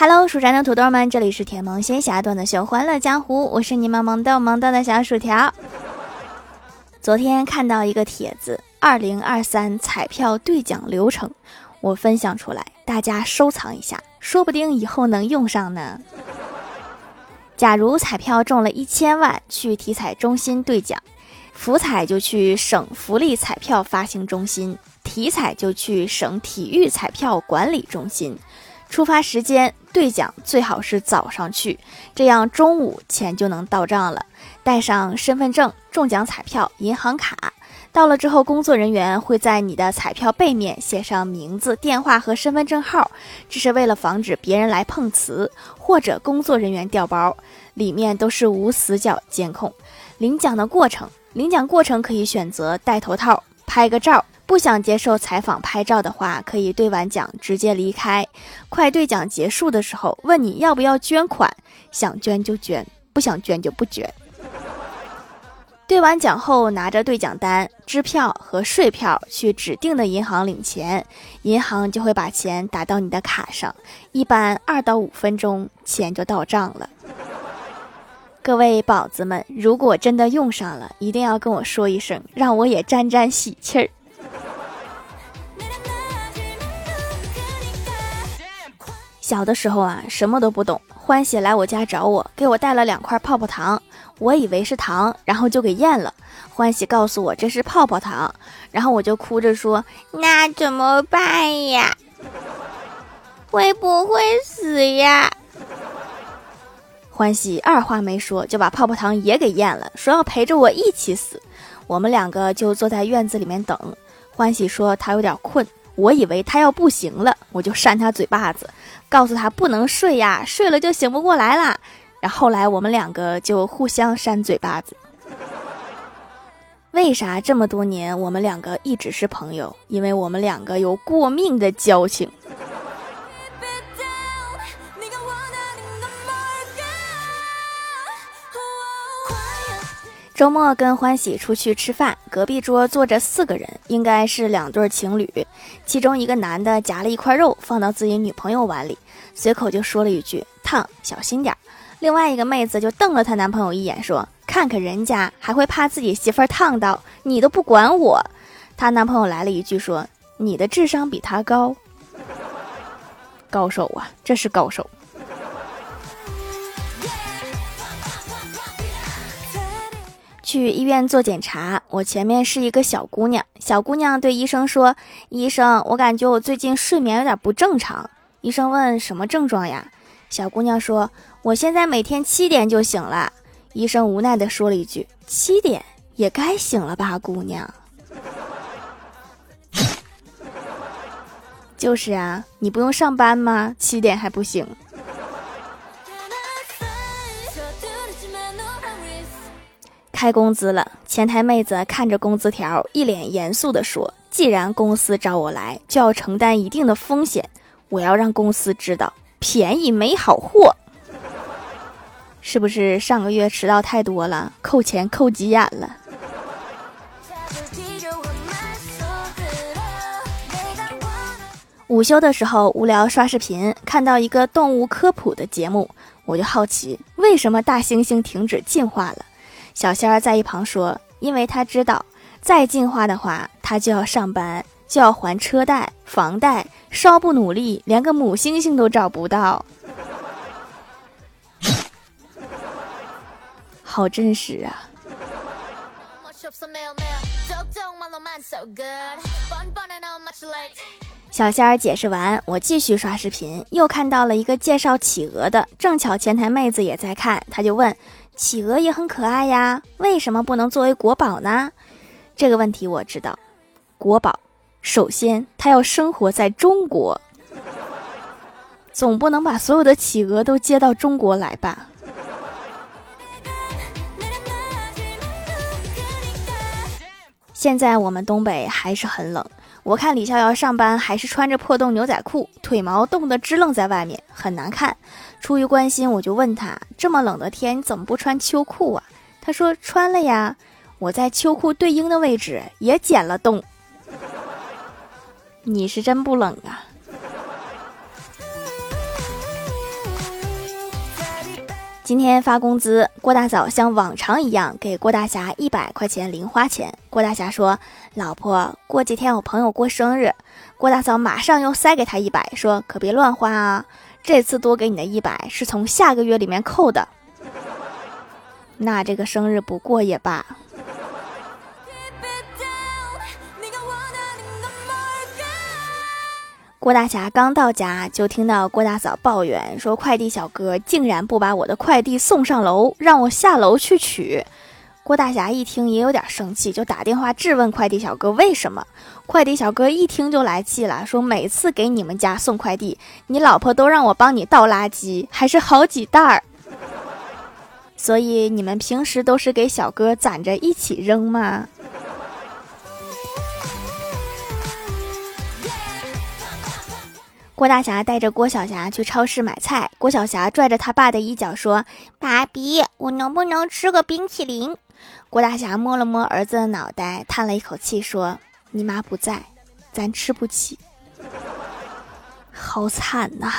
Hello，蜀山的土豆们，这里是甜萌仙侠段的秀欢乐江湖，我是你们萌豆萌豆的小薯条。昨天看到一个帖子，二零二三彩票兑奖流程，我分享出来，大家收藏一下，说不定以后能用上呢。假如彩票中了一千万，去体彩中心兑奖，福彩就去省福利彩票发行中心，体彩就去省体育彩票管理中心。出发时间兑奖最好是早上去，这样中午钱就能到账了。带上身份证、中奖彩票、银行卡，到了之后，工作人员会在你的彩票背面写上名字、电话和身份证号，这是为了防止别人来碰瓷或者工作人员调包。里面都是无死角监控。领奖的过程，领奖过程可以选择戴头套拍个照。不想接受采访拍照的话，可以兑完奖直接离开。快兑奖结束的时候，问你要不要捐款，想捐就捐，不想捐就不捐。兑完奖后，拿着兑奖单、支票和税票去指定的银行领钱，银行就会把钱打到你的卡上，一般二到五分钟钱就到账了。各位宝子们，如果真的用上了，一定要跟我说一声，让我也沾沾喜气儿。小的时候啊，什么都不懂。欢喜来我家找我，给我带了两块泡泡糖，我以为是糖，然后就给咽了。欢喜告诉我这是泡泡糖，然后我就哭着说：“那怎么办呀？会不会死呀？”欢喜二话没说就把泡泡糖也给咽了，说要陪着我一起死。我们两个就坐在院子里面等。欢喜说他有点困。我以为他要不行了，我就扇他嘴巴子，告诉他不能睡呀，睡了就醒不过来啦。然后来我们两个就互相扇嘴巴子。为啥这么多年我们两个一直是朋友？因为我们两个有过命的交情。周末跟欢喜出去吃饭，隔壁桌坐着四个人，应该是两对情侣。其中一个男的夹了一块肉放到自己女朋友碗里，随口就说了一句“烫，小心点儿”。另外一个妹子就瞪了她男朋友一眼，说：“看看人家还会怕自己媳妇儿烫到，你都不管我。”她男朋友来了一句说：“你的智商比他高，高手啊，这是高手。”去医院做检查，我前面是一个小姑娘。小姑娘对医生说：“医生，我感觉我最近睡眠有点不正常。”医生问：“什么症状呀？”小姑娘说：“我现在每天七点就醒了。”医生无奈地说了一句：“七点也该醒了吧，姑娘。”就是啊，你不用上班吗？七点还不醒？开工资了，前台妹子看着工资条，一脸严肃地说：“既然公司找我来，就要承担一定的风险，我要让公司知道便宜没好货。”是不是上个月迟到太多了，扣钱扣急眼了？午休的时候无聊刷视频，看到一个动物科普的节目，我就好奇，为什么大猩猩停止进化了？小仙儿在一旁说：“因为他知道，再进化的话，他就要上班，就要还车贷、房贷，稍不努力，连个母猩猩都找不到。好真实啊！”小仙儿解释完，我继续刷视频，又看到了一个介绍企鹅的，正巧前台妹子也在看，他就问。企鹅也很可爱呀，为什么不能作为国宝呢？这个问题我知道，国宝首先它要生活在中国，总不能把所有的企鹅都接到中国来吧？现在我们东北还是很冷，我看李逍遥上班还是穿着破洞牛仔裤，腿毛冻得支棱在外面，很难看。出于关心，我就问他：这么冷的天，你怎么不穿秋裤啊？他说穿了呀，我在秋裤对应的位置也剪了洞。你是真不冷啊！今天发工资，郭大嫂像往常一样给郭大侠一百块钱零花钱。郭大侠说：“老婆，过几天我朋友过生日。”郭大嫂马上又塞给他一百，说：“可别乱花啊，这次多给你的一百是从下个月里面扣的。”那这个生日不过也罢。郭大侠刚到家，就听到郭大嫂抱怨说：“快递小哥竟然不把我的快递送上楼，让我下楼去取。”郭大侠一听也有点生气，就打电话质问快递小哥为什么。快递小哥一听就来气了，说：“每次给你们家送快递，你老婆都让我帮你倒垃圾，还是好几袋儿。所以你们平时都是给小哥攒着一起扔吗？”郭大侠带着郭小霞去超市买菜，郭小霞拽着他爸的衣角说：“爸比，我能不能吃个冰淇淋？”郭大侠摸了摸儿子的脑袋，叹了一口气说：“你妈不在，咱吃不起，好惨呐。”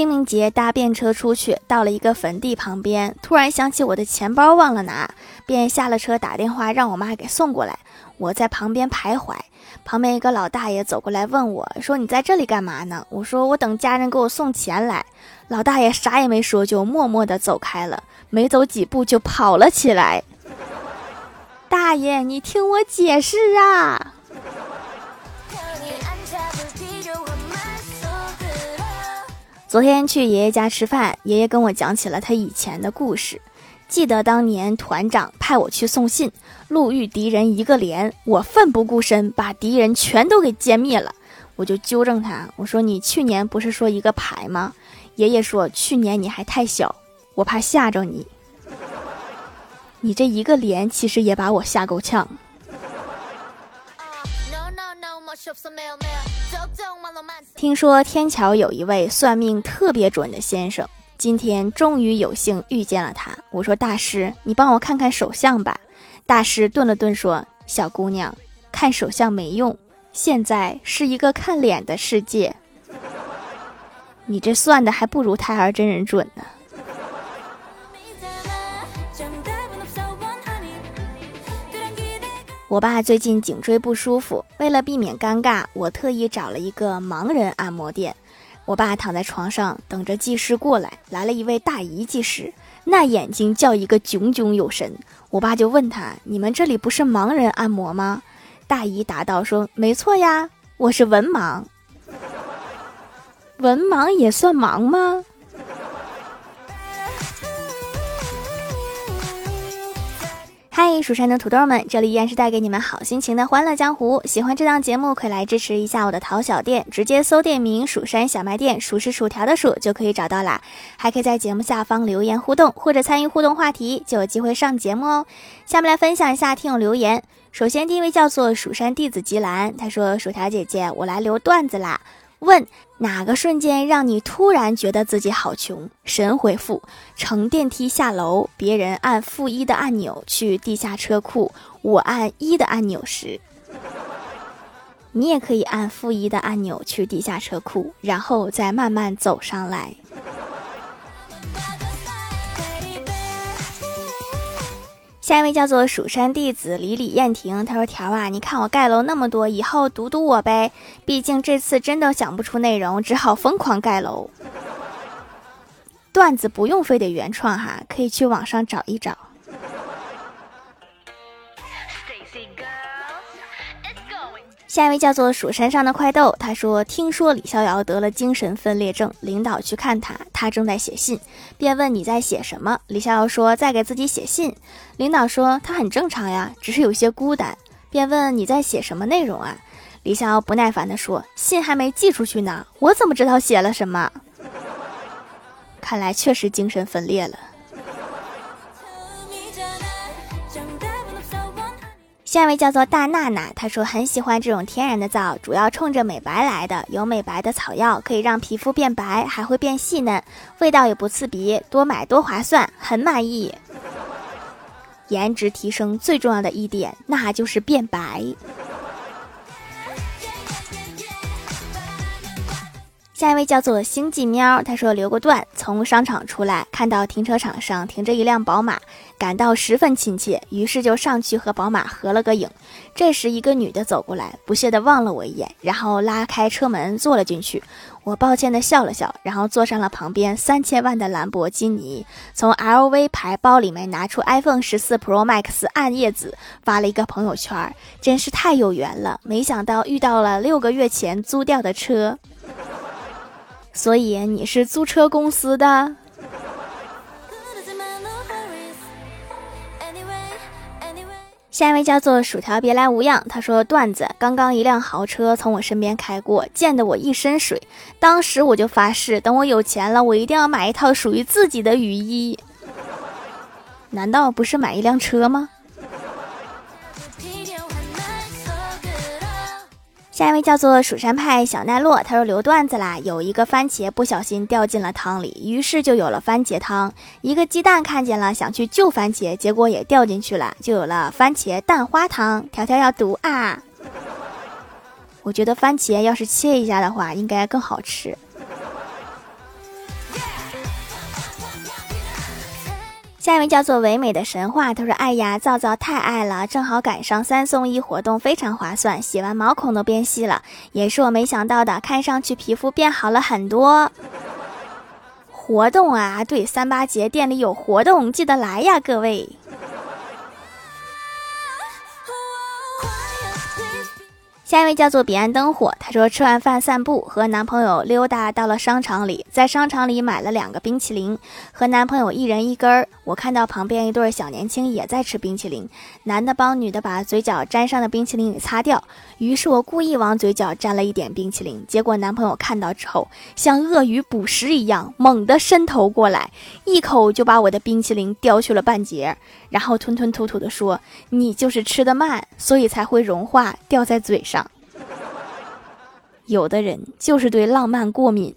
清明节搭便车出去，到了一个坟地旁边，突然想起我的钱包忘了拿，便下了车打电话让我妈给送过来。我在旁边徘徊，旁边一个老大爷走过来问我说：“你在这里干嘛呢？”我说：“我等家人给我送钱来。”老大爷啥也没说，就默默地走开了，没走几步就跑了起来。大爷，你听我解释啊！昨天去爷爷家吃饭，爷爷跟我讲起了他以前的故事。记得当年团长派我去送信，路遇敌人一个连，我奋不顾身把敌人全都给歼灭了。我就纠正他，我说你去年不是说一个排吗？爷爷说去年你还太小，我怕吓着你。你这一个连其实也把我吓够呛。听说天桥有一位算命特别准的先生，今天终于有幸遇见了他。我说大师，你帮我看看手相吧。大师顿了顿说：“小姑娘，看手相没用，现在是一个看脸的世界。你这算的还不如胎儿真人准呢。”我爸最近颈椎不舒服，为了避免尴尬，我特意找了一个盲人按摩店。我爸躺在床上等着技师过来，来了一位大姨技师，那眼睛叫一个炯炯有神。我爸就问他：“你们这里不是盲人按摩吗？”大姨答道：“说没错呀，我是文盲。文盲也算盲吗？”嗨，蜀山的土豆们，这里依然是带给你们好心情的欢乐江湖。喜欢这档节目，可以来支持一下我的淘小店，直接搜店名“蜀山小卖店”，数是薯条的数就可以找到啦。还可以在节目下方留言互动，或者参与互动话题，就有机会上节目哦。下面来分享一下听友留言。首先第一位叫做蜀山弟子吉兰，他说：“薯条姐姐，我来留段子啦。”问哪个瞬间让你突然觉得自己好穷？神回复：乘电梯下楼，别人按负一的按钮去地下车库，我按一的按钮时，你也可以按负一的按钮去地下车库，然后再慢慢走上来。下一位叫做蜀山弟子李李燕婷，他说：“条啊，你看我盖楼那么多，以后读读我呗。毕竟这次真的想不出内容，只好疯狂盖楼。段子不用非得原创哈，可以去网上找一找。”下一位叫做蜀山上的快豆，他说：“听说李逍遥得了精神分裂症，领导去看他，他正在写信，便问你在写什么？李逍遥说在给自己写信。领导说他很正常呀，只是有些孤单，便问你在写什么内容啊？李逍遥不耐烦地说：信还没寄出去呢，我怎么知道写了什么？看来确实精神分裂了。”下一位叫做大娜娜，她说很喜欢这种天然的皂，主要冲着美白来的。有美白的草药可以让皮肤变白，还会变细嫩，味道也不刺鼻，多买多划算，很满意。颜值提升最重要的一点，那就是变白。下一位叫做星际喵，他说留个段，从商场出来，看到停车场上停着一辆宝马，感到十分亲切，于是就上去和宝马合了个影。这时一个女的走过来，不屑地望了我一眼，然后拉开车门坐了进去。我抱歉地笑了笑，然后坐上了旁边三千万的兰博基尼，从 LV 牌包里面拿出 iPhone 十四 Pro Max 暗夜紫，发了一个朋友圈，真是太有缘了。没想到遇到了六个月前租掉的车。所以你是租车公司的。下一位叫做薯条，别来无恙。他说段子：刚刚一辆豪车从我身边开过，溅得我一身水。当时我就发誓，等我有钱了，我一定要买一套属于自己的雨衣。难道不是买一辆车吗？下一位叫做蜀山派小奈落，他说留段子啦。有一个番茄不小心掉进了汤里，于是就有了番茄汤。一个鸡蛋看见了，想去救番茄，结果也掉进去了，就有了番茄蛋花汤。条条要读啊！我觉得番茄要是切一下的话，应该更好吃。下一位叫做唯美的神话，他说：“哎呀，皂皂太爱了，正好赶上三送一活动，非常划算，洗完毛孔都变细了，也是我没想到的，看上去皮肤变好了很多。活动啊，对，三八节店里有活动，记得来呀，各位。”下一位叫做彼岸灯火，他说吃完饭散步，和男朋友溜达到了商场里，在商场里买了两个冰淇淋，和男朋友一人一根儿。我看到旁边一对小年轻也在吃冰淇淋，男的帮女的把嘴角沾上的冰淇淋给擦掉，于是我故意往嘴角沾了一点冰淇淋，结果男朋友看到之后，像鳄鱼捕食一样猛地伸头过来，一口就把我的冰淇淋叼去了半截，然后吞吞吐吐地说：“你就是吃的慢，所以才会融化掉在嘴上。”有的人就是对浪漫过敏。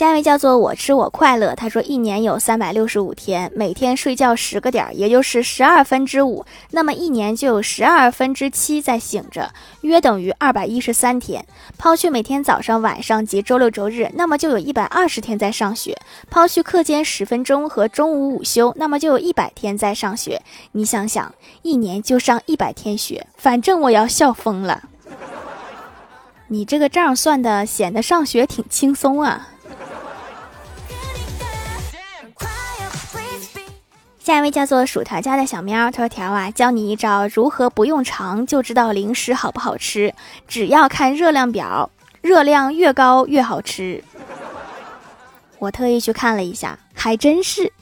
下一位叫做我吃我快乐，他说一年有三百六十五天，每天睡觉十个点儿，也就是十二分之五，那么一年就有十二分之七在醒着，约等于二百一十三天。抛去每天早上、晚上及周六、周日，那么就有一百二十天在上学。抛去课间十分钟和中午午休，那么就有一百天在上学。你想想，一年就上一百天学，反正我要笑疯了。你这个账算的显得上学挺轻松啊。下一位叫做薯条家的小喵，他说：“条啊，教你一招，如何不用尝就知道零食好不好吃？只要看热量表，热量越高越好吃。”我特意去看了一下，还真是。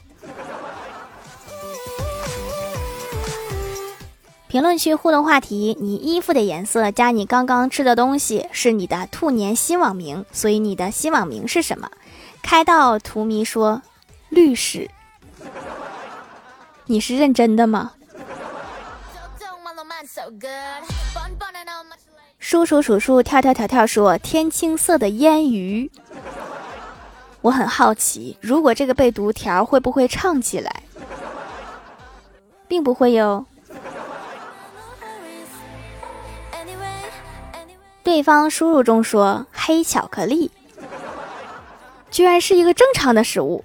评论区互动话题：你衣服的颜色加你刚刚吃的东西是你的兔年新网名，所以你的新网名是什么？开道图迷说：“律师。”你是认真的吗？叔叔叔叔跳跳跳跳说天青色的烟雨，我很好奇，如果这个被读条会不会唱起来？并不会哟。对方输入中说黑巧克力，居然是一个正常的食物。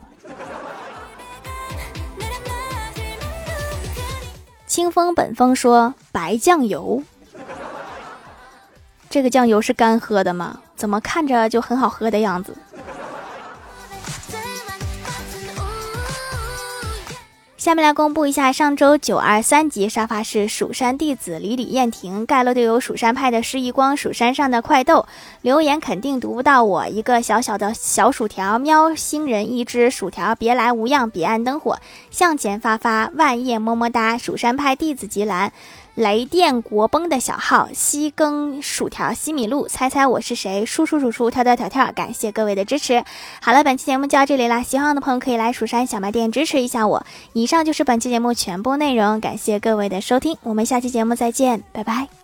清风本风说：“白酱油，这个酱油是干喝的吗？怎么看着就很好喝的样子？”下面来公布一下上周九二三级沙发是蜀山弟子李李燕婷盖楼队友蜀山派的施一光蜀山上的快豆留言肯定读不到我一个小小的小薯条喵星人一只薯条别来无恙。彼岸灯火。向前发发万叶么么哒蜀山派弟子吉兰。雷电国崩的小号西更薯条西米露，猜猜我是谁？叔叔叔叔跳跳跳跳，感谢各位的支持。好了，本期节目就到这里啦，喜欢我的朋友可以来蜀山小卖店支持一下我。以上就是本期节目全部内容，感谢各位的收听，我们下期节目再见，拜拜。